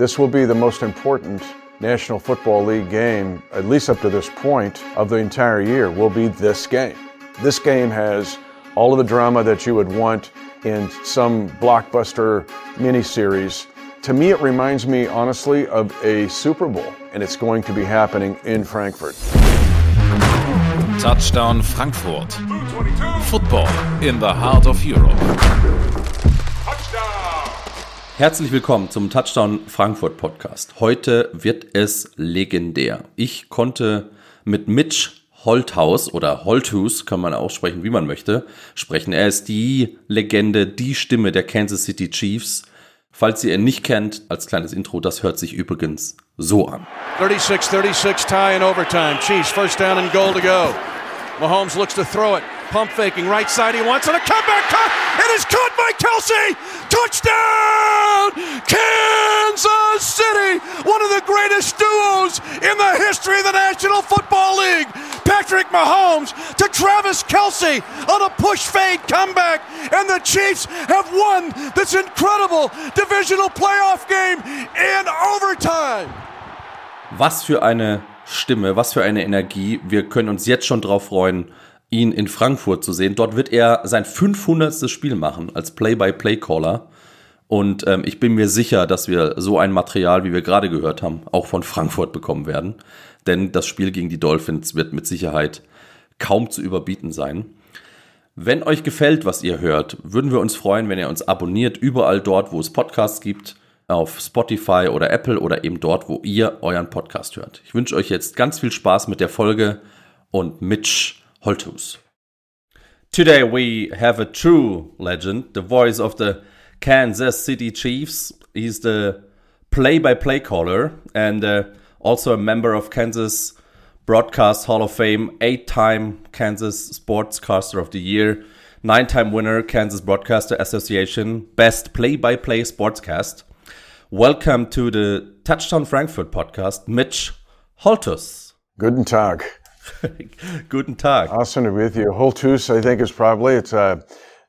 This will be the most important National Football League game, at least up to this point, of the entire year, will be this game. This game has all of the drama that you would want in some blockbuster miniseries. To me, it reminds me, honestly, of a Super Bowl, and it's going to be happening in Frankfurt. Touchdown Frankfurt. Football in the heart of Europe. Herzlich willkommen zum Touchdown Frankfurt Podcast. Heute wird es legendär. Ich konnte mit Mitch Holthaus oder Holthus, kann man aussprechen, wie man möchte, sprechen. Er ist die Legende, die Stimme der Kansas City Chiefs. Falls ihr ihn nicht kennt, als kleines Intro, das hört sich übrigens so an. 36-36 tie in overtime. Chiefs first down and goal to go. Mahomes looks to throw it. Pump faking right side he wants and a comeback cut. It is caught by Kelce. Touchdown! Kansas City! One of the greatest duos in the history of the National Football League. Patrick Mahomes to Travis Kelce on a push fade comeback. And the Chiefs have won this incredible divisional playoff game in overtime. Was für eine Stimme, was für eine Energie. Wir können uns jetzt schon drauf freuen, ihn in Frankfurt zu sehen. Dort wird er sein 500. Spiel machen als Play-by-Play-Caller. Und ähm, ich bin mir sicher, dass wir so ein Material, wie wir gerade gehört haben, auch von Frankfurt bekommen werden. Denn das Spiel gegen die Dolphins wird mit Sicherheit kaum zu überbieten sein. Wenn euch gefällt, was ihr hört, würden wir uns freuen, wenn ihr uns abonniert, überall dort, wo es Podcasts gibt, auf Spotify oder Apple oder eben dort, wo ihr euren Podcast hört. Ich wünsche euch jetzt ganz viel Spaß mit der Folge und Mitch Holthus. Today we have a true legend, the voice of the Kansas City Chiefs. He's the play-by-play caller and uh, also a member of Kansas Broadcast Hall of Fame, eight-time Kansas Sportscaster of the Year, nine-time winner Kansas Broadcaster Association, best play-by-play sportscast. Welcome to the Touchdown Frankfurt podcast, Mitch Holthus. Guten Tag. Guten Tag. Awesome to be with you. Holthus, I think, is probably. It's uh,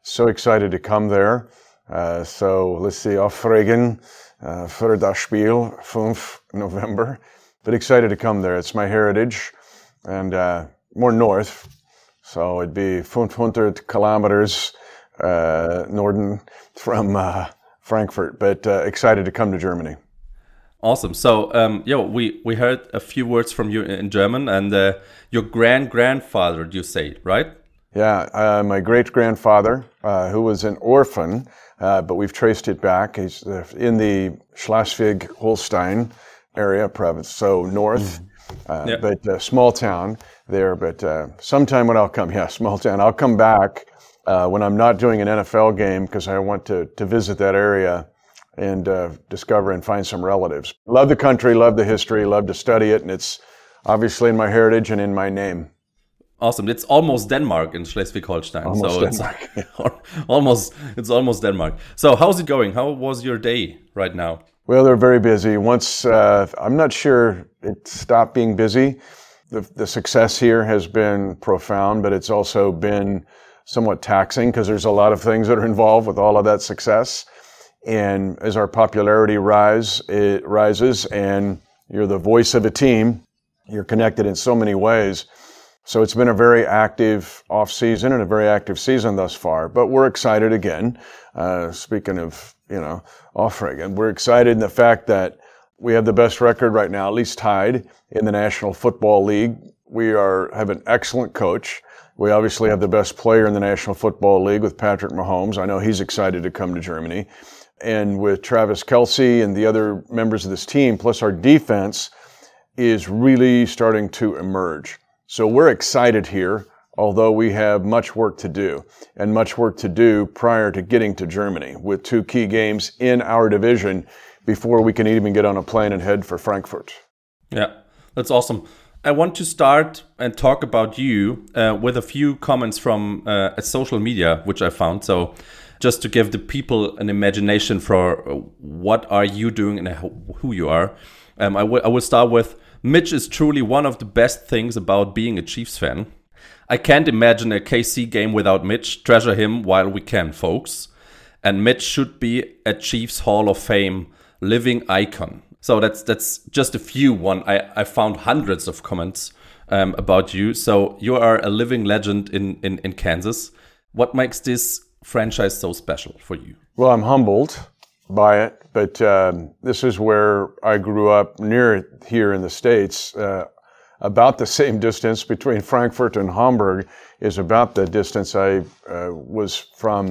so excited to come there. Uh, so let's see, Aufregen uh, für das Spiel, 5 November. But excited to come there. It's my heritage and uh, more north. So it'd be 500 kilometers uh, Norden from uh, Frankfurt, but uh, excited to come to Germany. Awesome. So, um, yeah, we, we heard a few words from you in German, and uh, your grand grandfather, you say, right? Yeah, uh, my great grandfather, uh, who was an orphan, uh, but we've traced it back. He's uh, in the Schleswig Holstein area province, so north, uh, Yeah. but small town there. But uh, sometime when I'll come, yeah, small town, I'll come back uh, when I'm not doing an NFL game because I want to, to visit that area and uh, discover and find some relatives. Love the country, love the history, love to study it, and it's obviously in my heritage and in my name. Awesome. It's almost Denmark in Schleswig-Holstein. Almost so it's almost it's almost Denmark. So how's it going? How was your day right now? Well, they're very busy. Once uh, I'm not sure it stopped being busy. The, the success here has been profound, but it's also been somewhat taxing because there's a lot of things that are involved with all of that success. And as our popularity rise, it rises, and you're the voice of a team. You're connected in so many ways. So it's been a very active off season and a very active season thus far. But we're excited again. Uh, speaking of you know offering, and we're excited in the fact that we have the best record right now, at least tied in the National Football League. We are have an excellent coach. We obviously have the best player in the National Football League with Patrick Mahomes. I know he's excited to come to Germany. And with Travis Kelce and the other members of this team, plus our defense is really starting to emerge. So we're excited here, although we have much work to do and much work to do prior to getting to Germany with two key games in our division before we can even get on a plane and head for Frankfurt. Yeah, that's awesome. I want to start and talk about you uh, with a few comments from uh, social media which I found. So, just to give the people an imagination for uh, what are you doing and who- you are, um, I will I will start with Mitch is truly one of the best things about being a Chiefs fan. I can't imagine a KC game without Mitch. Treasure him while we can, folks. And Mitch should be a Chiefs Hall of Fame living icon. So that's that's just a few one. I, I found hundreds of comments um, about you. So you are a living legend in, in, in Kansas. What makes this franchise so special for you? Well, I'm humbled by it, but um, this is where I grew up near here in the States. Uh, about the same distance between Frankfurt and Hamburg is about the distance I uh, was from,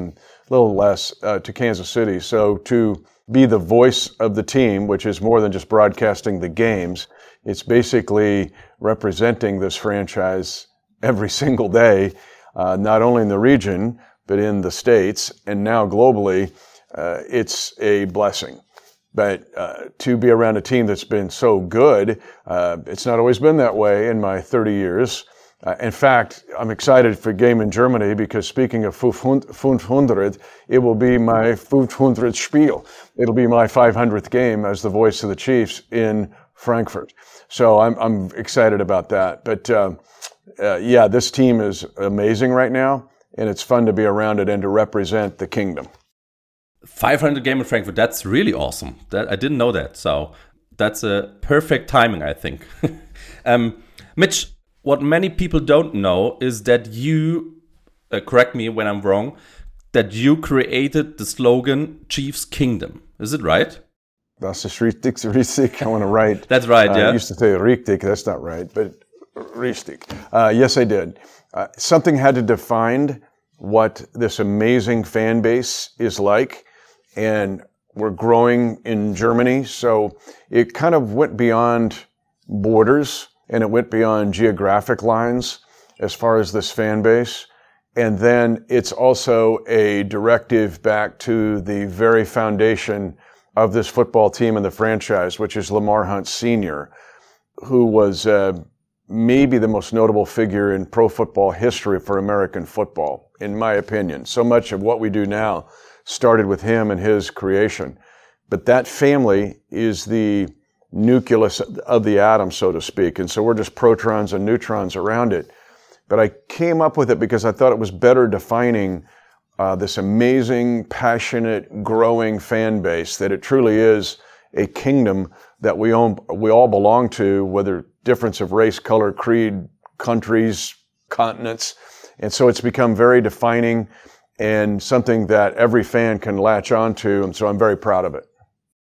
a little less, uh, to Kansas City. So to be the voice of the team, which is more than just broadcasting the games, it's basically representing this franchise every single day, uh, not only in the region, but in the States and now globally. Uh, it's a blessing. But uh, to be around a team that's been so good, uh, it's not always been that way in my 30 years. Uh, in fact, I'm excited for game in Germany because speaking of 500, it will be my 500 Spiel. It'll be my 500th game as the voice of the Chiefs in Frankfurt. So I'm, I'm excited about that. But uh, uh, yeah, this team is amazing right now, and it's fun to be around it and to represent the kingdom. 500 game in Frankfurt. That's really awesome. That I didn't know that. So that's a perfect timing, I think. um, Mitch, what many people don't know is that you, uh, correct me when I'm wrong, that you created the slogan Chiefs Kingdom. Is it right? That's just richtig, richtig. I want to write. that's right, uh, yeah. I used to say richtig. That's not right, but richtig. Uh, yes, I did. Uh, something had to define what this amazing fan base is like and we're growing in Germany. So it kind of went beyond borders and it went beyond geographic lines as far as this fan base. And then it's also a directive back to the very foundation of this football team and the franchise, which is Lamar Hunt Sr., who was uh, maybe the most notable figure in pro football history for American football, in my opinion. So much of what we do now started with him and his creation. But that family is the nucleus of the atom, so to speak. And so we're just protons and neutrons around it. But I came up with it because I thought it was better defining uh, this amazing, passionate, growing fan base that it truly is a kingdom that we own, we all belong to, whether difference of race, color, creed, countries, continents. And so it's become very defining and something that every fan can latch onto. And so I'm very proud of it.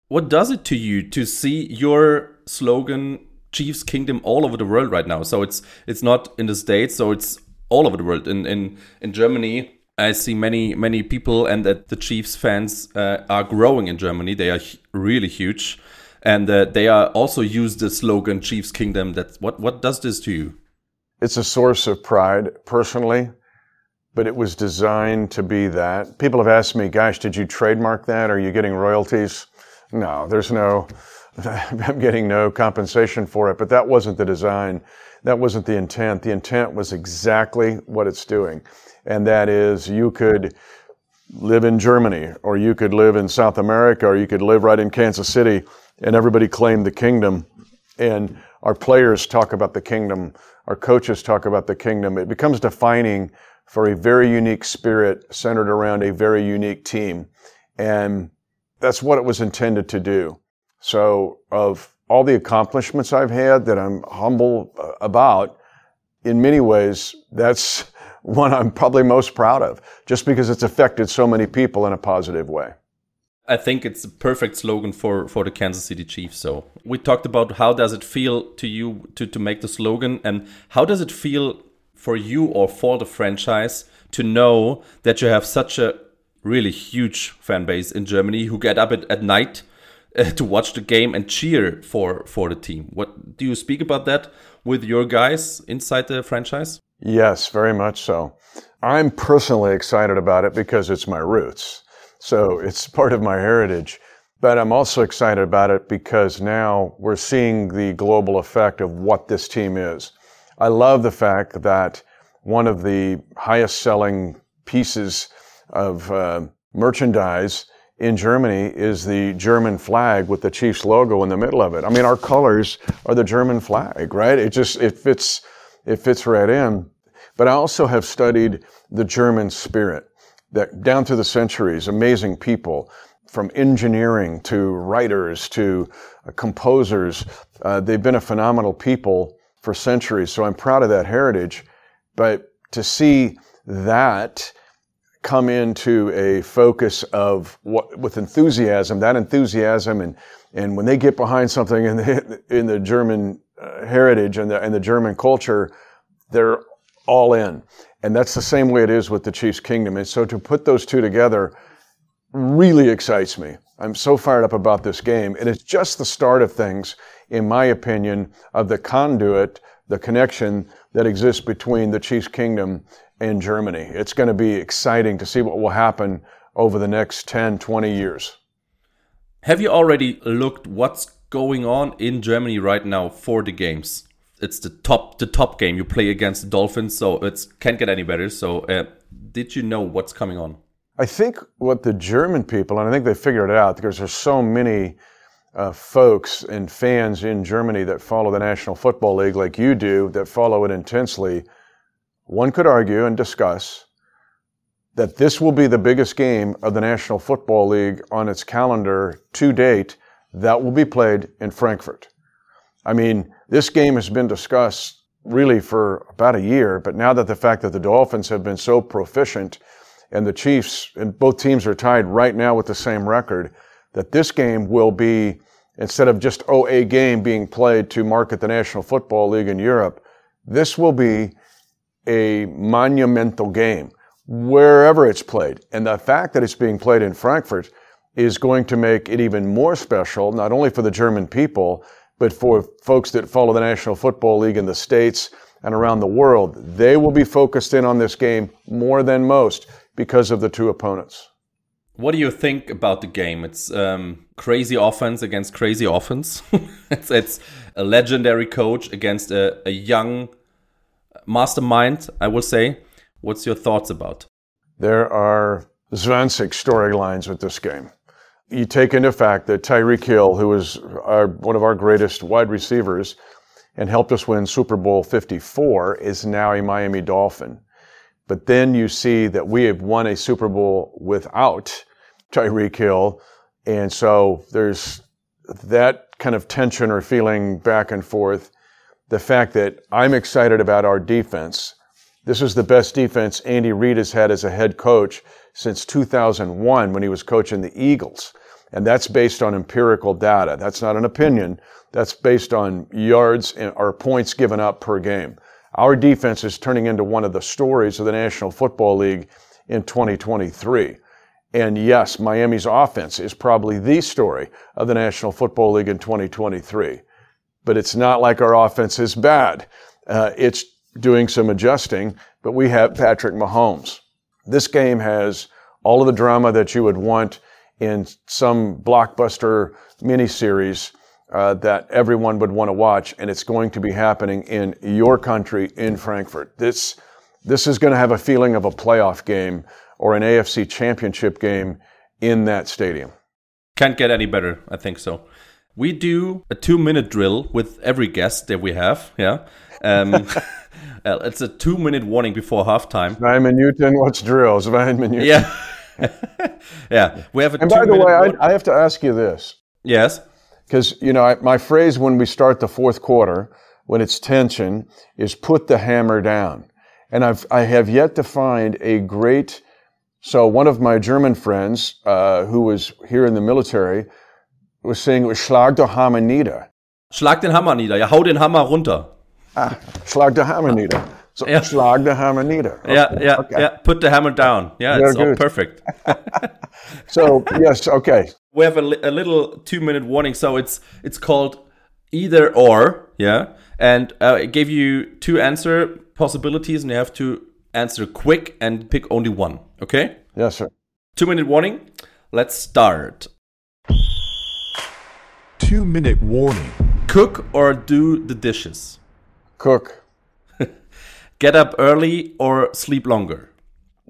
What does it to you to see your slogan Chiefs Kingdom all over the world right now? So it's it's not in the States, so it's all over the world. In in in Germany, I see many many people, and that the Chiefs fans uh, are growing in Germany. They are really huge, and uh, they are also use the slogan Chiefs Kingdom. That's what what does this to you? It's a source of pride, personally but it was designed to be that. People have asked me, gosh, did you trademark that? Are you getting royalties? No, there's no, I'm getting no compensation for it, but that wasn't the design. That wasn't the intent. The intent was exactly what it's doing. And that is you could live in Germany or you could live in South America or you could live right in Kansas City and everybody claimed the kingdom. And our players talk about the kingdom. Our coaches talk about the kingdom. It becomes defining for a very unique spirit centered around a very unique team. And that's what it was intended to do. So of all the accomplishments I've had that I'm humble uh, about, in many ways, that's one I'm probably most proud of, just because it's affected so many people in a positive way. I think it's the perfect slogan for, for the Kansas City Chiefs. So we talked about how does it feel to you to, to make the slogan and how does it feel for you or for the franchise to know that you have such a really huge fan base in Germany who get up at, at night uh, to watch the game and cheer for for the team. What do you speak about that with your guys inside the franchise? Yes, very much so. I'm personally excited about it because it's my roots. So it's part of my heritage. But I'm also excited about it because now we're seeing the global effect of what this team is. I love the fact that one of the highest selling pieces of uh, merchandise in Germany is the German flag with the Chiefs logo in the middle of it. I mean, our colors are the German flag, right? It just, it fits, it fits right in. But I also have studied the German spirit that down through the centuries, amazing people, from engineering to writers to uh, composers. Uh, they've been a phenomenal people for centuries. So I'm proud of that heritage. But to see that come into a focus of what with enthusiasm, that enthusiasm, and and when they get behind something in the in the German uh, heritage and the and the German culture, they're all in, and that's the same way it is with the Chiefs Kingdom. And so to put those two together really excites me. I'm so fired up about this game, and it's just the start of things, in my opinion, of the conduit, the connection that exists between the Chiefs Kingdom and Germany. It's going to be exciting to see what will happen over the next 10, 20 years. Have you already looked what's going on in Germany right now for the games? It's the top the top game you play against the Dolphins, so it can't get any better. So, uh, did you know what's coming on? I think what the German people, and I think they figured it out because there's so many uh, folks and fans in Germany that follow the National Football League like you do, that follow it intensely one could argue and discuss that this will be the biggest game of the National Football League on its calendar to date that will be played in Frankfurt. I mean, this game has been discussed really for about a year, but now that the fact that the Dolphins have been so proficient and the Chiefs and both teams are tied right now with the same record, that this game will be, instead of just oh, a game being played to market the National Football League in Europe, this will be a monumental game wherever it's played. And the fact that it's being played in Frankfurt is going to make it even more special, not only for the German people, but for folks that follow the National Football League in the States and around the world. They will be focused in on this game more than most because of the two opponents. What do you think about the game? It's um, crazy offense against crazy offense. it's, it's, a legendary coach against a, a young mastermind, I will say. What's your thoughts about? There are 26 storylines with this game. You take into fact that Tyreek Hill, who was our, one of our greatest wide receivers and helped us win Super Bowl 54, is now a Miami Dolphin. But then you see that we have won a Super Bowl without Tyreek Hill. And so there's that kind of tension or feeling back and forth the fact that I'm excited about our defense. This is the best defense Andy Reid has had as a head coach since 2001 when he was coaching the Eagles. And that's based on empirical data. That's not an opinion. That's based on yards or points given up per game. Our defense is turning into one of the stories of the National Football League in 2023. And yes, Miami's offense is probably the story of the National Football League in 2023 but it's not like our offense is bad. Uh, it's doing some adjusting, but we have Patrick Mahomes. This game has all of the drama that you would want in some blockbuster miniseries uh, that everyone would want to watch, and it's going to be happening in your country in Frankfurt. This this is going to have a feeling of a playoff game or an AFC championship game in that stadium. Can't get any better, I think so. We do a two minute drill with every guest that we have. Yeah. Um, uh, it's a two minute warning before halftime. Zwei Minuten, what's drill? Zwei Minuten. Yeah. yeah. We have a And by the way, I, I, have to ask you this. Yes. Because, you know, I, my phrase when we start the fourth quarter, when it's tension, is put the hammer down. And I've, I have yet to find a great. So one of my German friends, uh, who was here in the military, was saying, it was schlag the Hammer nieder. Schlag den Hammer nieder. Ja, hau den Hammer runter. Ah, schlag the Hammer nieder. So, yeah. schlag the Hammer nieder. Okay. Yeah, yeah, okay. yeah. Put the hammer down. Yeah, Very it's good. all perfect. so yes, okay. We have a, li a little two-minute warning. So it's it's called either or. Yeah, and uh, I gave you two answer possibilities, and you have to answer quick and pick only one. Okay? Yes, sir. Two-minute warning. Let's start two minute warning. Cook or do the dishes? Cook. Get up early or sleep longer?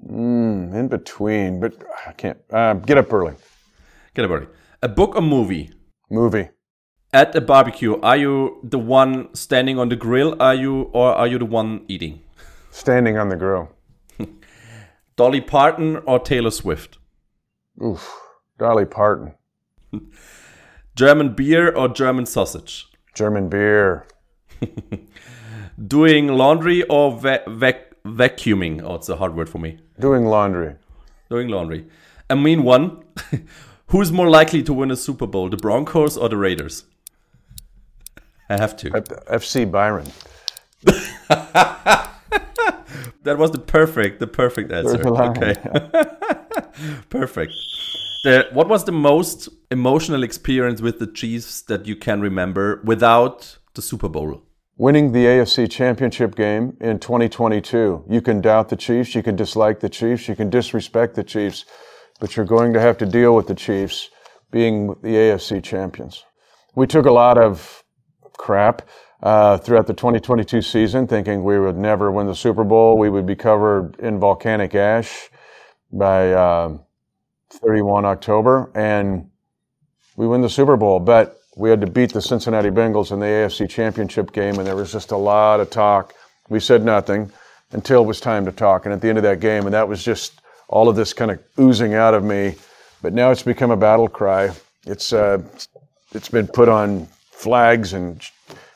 Mm, in between, but I can't. Uh, get up early. Get up early. A book or movie? Movie. At a barbecue, are you the one standing on the grill? Are you or are you the one eating? Standing on the grill. Dolly Parton or Taylor Swift? Oof. Dolly Parton. German beer or German sausage? German beer. Doing laundry or va- vac- vacuuming? Oh, it's a hard word for me. Doing laundry. Doing laundry. I mean, one. Who's more likely to win a Super Bowl, the Broncos or the Raiders? I have to. F- FC Bayern. That was the perfect, the perfect answer. Line, Okay, perfect. The, what was the most emotional experience with the Chiefs that you can remember without the Super Bowl? Winning the AFC Championship game in 2022. You can doubt the Chiefs, you can dislike the Chiefs, you can disrespect the Chiefs, but you're going to have to deal with the Chiefs being the AFC champions. We took a lot of crap uh, throughout the 2022 season, thinking we would never win the Super Bowl. We would be covered in volcanic ash by uh, 31 October, and we win the Super Bowl. But we had to beat the Cincinnati Bengals in the AFC Championship game, and there was just a lot of talk. We said nothing until it was time to talk, and at the end of that game, and that was just all of this kind of oozing out of me. But now it's become a battle cry. It's uh, it's been put on flags and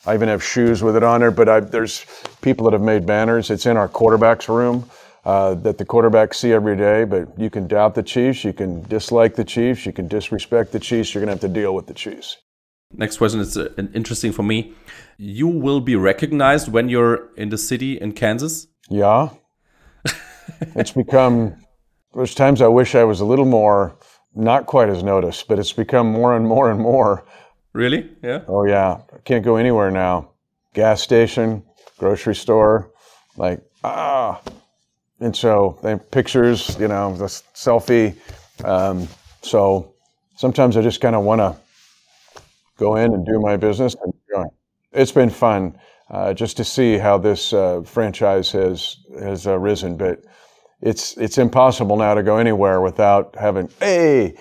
I even have shoes with it on there. But I, there's people that have made banners. It's in our quarterback's room uh, that the quarterbacks see every day. But you can doubt the Chiefs, you can dislike the Chiefs, you can disrespect the Chiefs. You're going to have to deal with the Chiefs. Next question is uh, interesting for me. You will be recognized when you're in the city in Kansas. Yeah, it's become. There's times I wish I was a little more, not quite as noticed, but it's become more and more and more. Really? Yeah. Oh yeah, I can't go anywhere now. Gas station, grocery store, like ah. And so they pictures, you know, the selfie. Um, so sometimes I just kind of want to go in and do my business. And go. It's been fun uh, just to see how this uh, franchise has has uh, risen, but it's it's impossible now to go anywhere without having hey.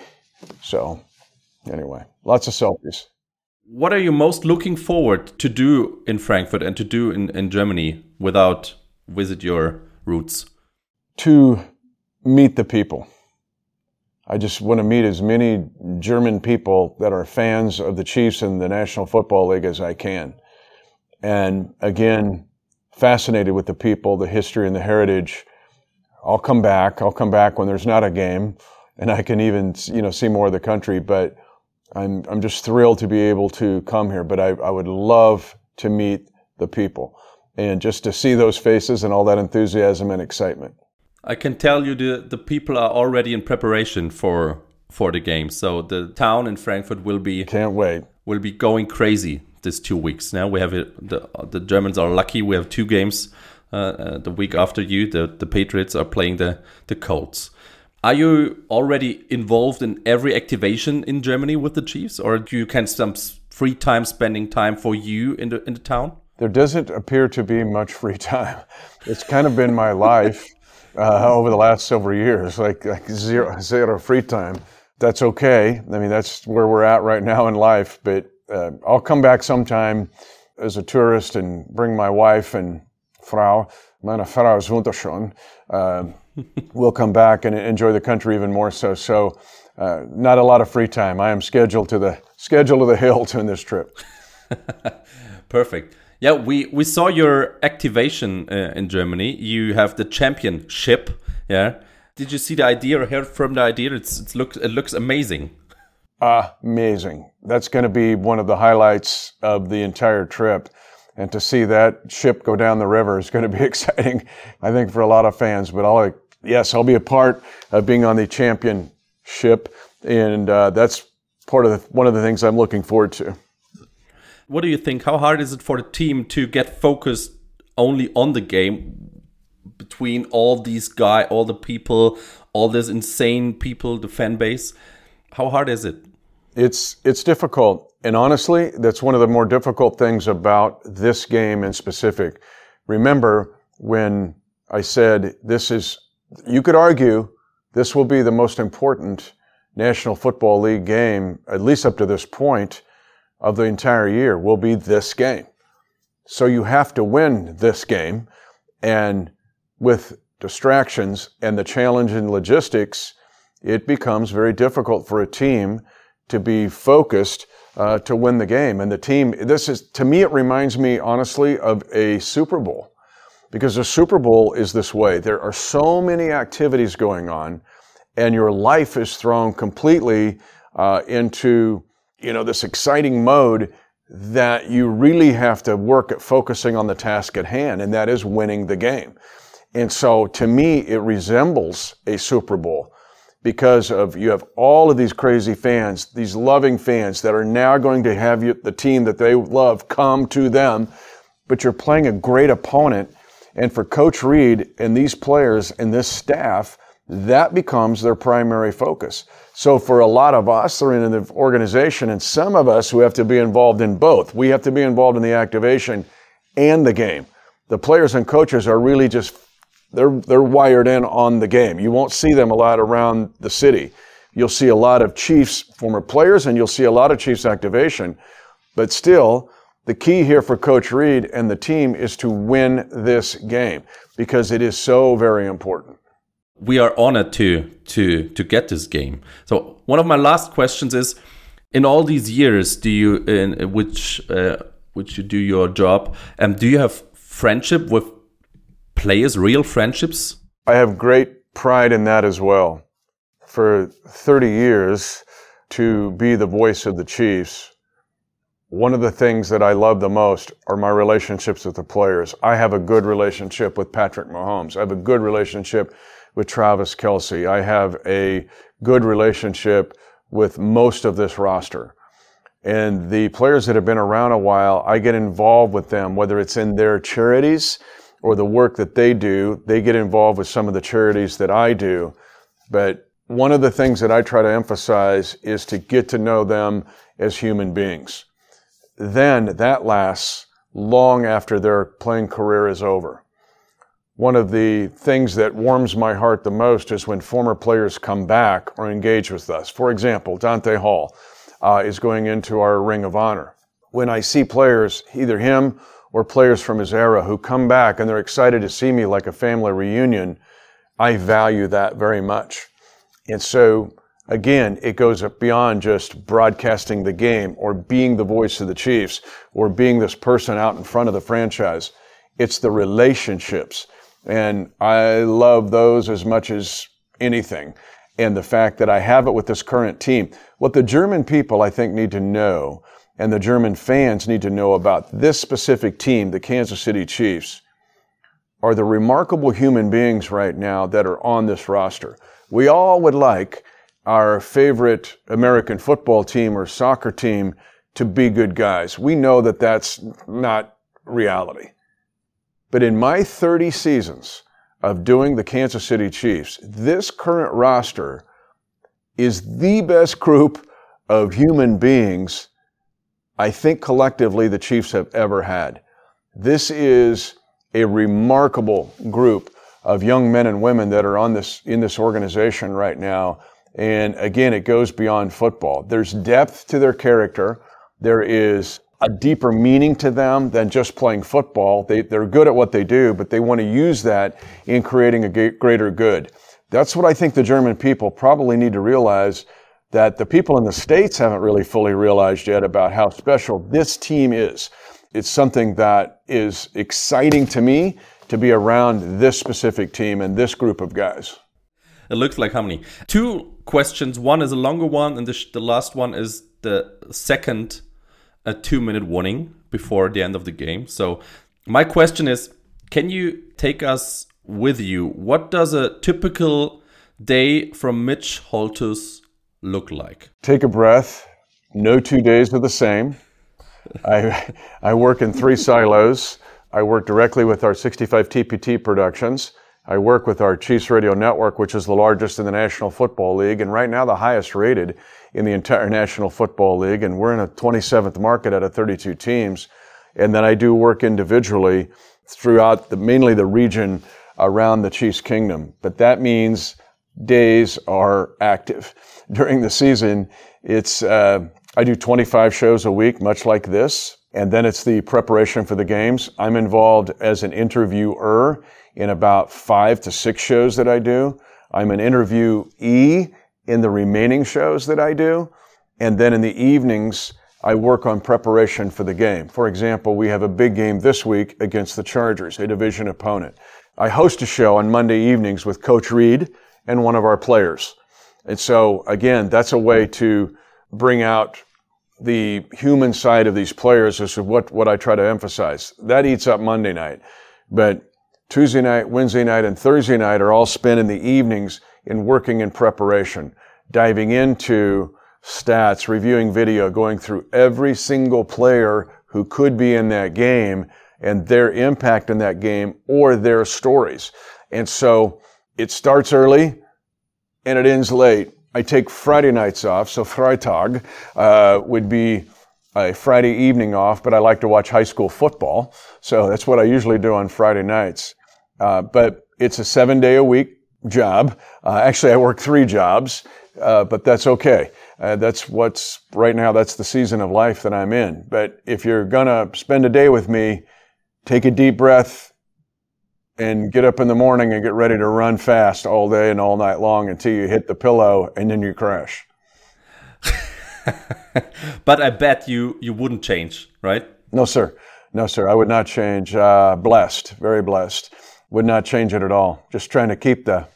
So anyway, lots of selfies. What are you most looking forward to do in Frankfurt and to do in, in Germany without visit your roots? To meet the people. I just want to meet as many German people that are fans of the Chiefs and the National Football League as I can. And again, fascinated with the people, the history, and the heritage. I'll come back. I'll come back when there's not a game, and I can even you know see more of the country. But I'm I'm just thrilled to be able to come here. But I, I would love to meet the people and just to see those faces and all that enthusiasm and excitement. I can tell you the, the people are already in preparation for for the game. So the town in Frankfurt will be Can't wait. will be going crazy this two weeks. Now we have it, the the Germans are lucky. We have two games uh, uh, the week after you. The the Patriots are playing the the Colts. Are you already involved in every activation in Germany with the Chiefs, or do you can some free time spending time for you in the in the town? There doesn't appear to be much free time. It's kind of been my life uh, over the last several years, like, like zero, zero free time. That's okay. I mean, that's where we're at right now in life. But uh, I'll come back sometime as a tourist and bring my wife and Frau, meine Frau ist wunderschön. Uh, we'll come back and enjoy the country even more so. So, uh, not a lot of free time. I am scheduled to the schedule to the hilt in this trip. Perfect. Yeah, we we saw your activation uh, in Germany. You have the championship. Yeah. Did you see the idea or heard from the idea? It's it looks it looks amazing. amazing. That's going to be one of the highlights of the entire trip. And to see that ship go down the river is going to be exciting, I think, for a lot of fans. But I'll, yes, I'll be a part of being on the championship. And uh, that's part of the, one of the things I'm looking forward to. What do you think? How hard is it for the team to get focused only on the game between all these guy, all the people, all this insane people, the fan base? How hard is it? It's it's difficult, and honestly, that's one of the more difficult things about this game in specific. Remember when I said this is, you could argue this will be the most important National Football League game, at least up to this point, of the entire year. Will be this game. So you have to win this game, and with distractions and the challenge in logistics it becomes very difficult for a team to be focused uh, to win the game. And the team, this is, to me, it reminds me honestly of a Super Bowl because the Super Bowl is this way. There are so many activities going on and your life is thrown completely uh, into, you know, this exciting mode that you really have to work at focusing on the task at hand, and that is winning the game. And so to me, it resembles a Super Bowl because of you have all of these crazy fans, these loving fans that are now going to have you, the team that they love come to them, but you're playing a great opponent. And for Coach Reid and these players and this staff, that becomes their primary focus. So for a lot of us that are in the organization and some of us who have to be involved in both, we have to be involved in the activation and the game. The players and coaches are really just they're, they're wired in on the game. You won't see them a lot around the city. You'll see a lot of Chiefs former players and you'll see a lot of Chiefs activation. But still, the key here for Coach Reid and the team is to win this game because it is so very important. We are honored to to to get this game. So one of my last questions is: In all these years, do you in which uh, which you do your job, um, do you have friendship with players, real friendships? I have great pride in that as well. For 30 years, to be the voice of the Chiefs, one of the things that I love the most are my relationships with the players. I have a good relationship with Patrick Mahomes. I have a good relationship with Travis Kelce. I have a good relationship with most of this roster. And the players that have been around a while, I get involved with them, whether it's in their charities or the work that they do. They get involved with some of the charities that I do. But one of the things that I try to emphasize is to get to know them as human beings. Then that lasts long after their playing career is over. One of the things that warms my heart the most is when former players come back or engage with us. For example, Dante Hall uh, is going into our Ring of Honor. When I see players, either him or players from his era who come back and they're excited to see me like a family reunion, I value that very much. And so, again, it goes beyond just broadcasting the game or being the voice of the Chiefs or being this person out in front of the franchise. It's the relationships. And I love those as much as anything. And the fact that I have it with this current team. What the German people, I think, need to know and the German fans need to know about this specific team, the Kansas City Chiefs, are the remarkable human beings right now that are on this roster. We all would like our favorite American football team or soccer team to be good guys. We know that that's not reality. But in my 30 seasons of doing the Kansas City Chiefs, this current roster is the best group of human beings I think collectively the Chiefs have ever had. This is a remarkable group of young men and women that are on this, in this organization right now. And again, it goes beyond football. There's depth to their character. There is a deeper meaning to them than just playing football. They, they're good at what they do, but they want to use that in creating a greater good. That's what I think the German people probably need to realize that the people in the States haven't really fully realized yet about how special this team is. It's something that is exciting to me to be around this specific team and this group of guys. It looks like how many? Two questions. One is a longer one, and the, the last one is the second a two minute warning before the end of the game. So, my question is can you take us with you? What does a typical day from Mitch Holthus look like? Take a breath. No two days are the same. I, I work in three silos. I work directly with our 65 TPT productions. I work with our Chiefs Radio Network, which is the largest in the National Football League, and right now the highest rated in the entire National Football League. And we're in a 27th market out of 32 teams. And then I do work individually throughout the, mainly the region around the Chiefs Kingdom. But that means days are active. During the season, it's, uh, I do 25 shows a week, much like this. And then it's the preparation for the games. I'm involved as an interviewer in about five to six shows that I do. I'm an interviewee in the remaining shows that I do. And then in the evenings, I work on preparation for the game. For example, we have a big game this week against the Chargers, a division opponent. I host a show on Monday evenings with Coach Reid and one of our players. And so again, that's a way to bring out the human side of these players is what, what I try to emphasize. That eats up Monday night. But Tuesday night, Wednesday night, and Thursday night are all spent in the evenings in working in preparation, diving into stats, reviewing video, going through every single player who could be in that game and their impact in that game or their stories. And so it starts early and it ends late. I take Friday nights off, so Freitag uh, would be a Friday evening off, but I like to watch high school football, so that's what I usually do on Friday nights. Uh, but it's a seven day a week job. Uh, actually, I work three jobs, uh, but that's okay. Uh, that's what's right now. That's the season of life that I'm in. But if you're gonna spend a day with me, take a deep breath and get up in the morning and get ready to run fast all day and all night long until you hit the pillow and then you crash. but I bet you you wouldn't change, right? No, sir. No, sir. I would not change. Uh, blessed, very blessed. Would not change it at all. Just trying to keep the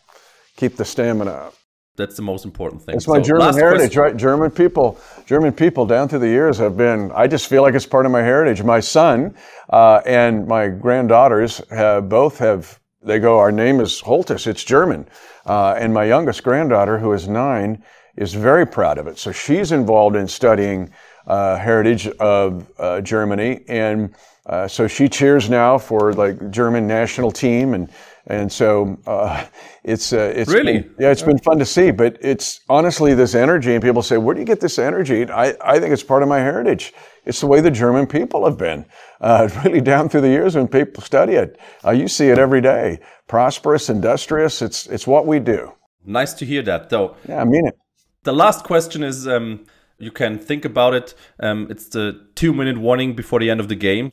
keep the stamina up. That's the most important thing. It's my so, German heritage, question. right? German people, German people down through the years have been. I just feel like it's part of my heritage. My son uh, and my granddaughters have both have. They go. Our name is Holthus. It's German, uh, and my youngest granddaughter, who is nine, is very proud of it. So she's involved in studying uh, heritage of uh, Germany, and uh, so she cheers now for like German national team and and so uh, it's uh, it's really been, yeah it's been fun to see. But it's honestly this energy, and people say, "Where do you get this energy?" I I think it's part of my heritage. It's the way the German people have been, uh, really down through the years when people study it. Uh, you see it every day. Prosperous, industrious. It's it's what we do. Nice to hear that, though. Yeah, I mean it. The last question is. Um, you can think about it. Um, it's the two minute warning before the end of the game.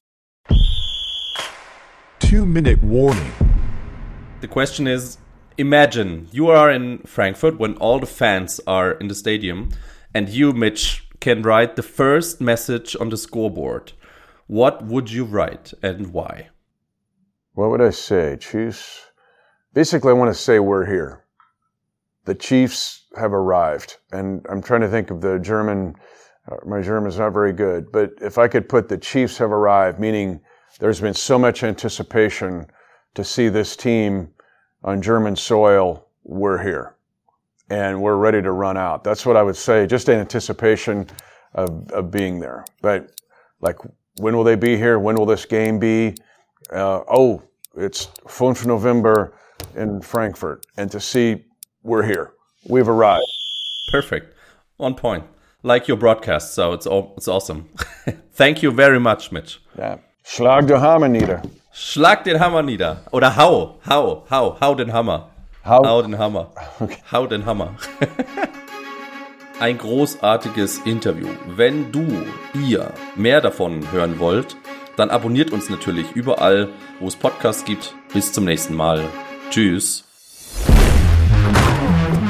Two minute warning. The question is imagine you are in Frankfurt when all the fans are in the stadium and you, Mitch, can write the first message on the scoreboard. What would you write and why? What would I say? Chiefs. Basically, I want to say we're here. The Chiefs have arrived. And I'm trying to think of the German, uh, my is not very good, but if I could put the Chiefs have arrived, meaning there's been so much anticipation to see this team on German soil, we're here and we're ready to run out. That's what I would say, just in anticipation of, of being there. But like, when will they be here? When will this game be? Uh, oh, it's 5 November in Frankfurt. And to see we're here, we've arrived. Perfect. On point. Like your broadcast. So it's, all, it's awesome. Thank you very much, Mitch. Yeah. Schlag den Hammer nieder. Schlag den Hammer nieder. Oder hau, hau, hau, hau den Hammer. Hau, hau den Hammer. Okay. Hau den Hammer. Ein großartiges Interview. Wenn du, ihr mehr davon hören wollt, dann abonniert uns natürlich überall, wo es Podcasts gibt. Bis zum nächsten Mal. Tschüss.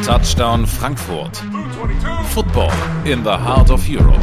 Touchdown Frankfurt. Football in the heart of Europe.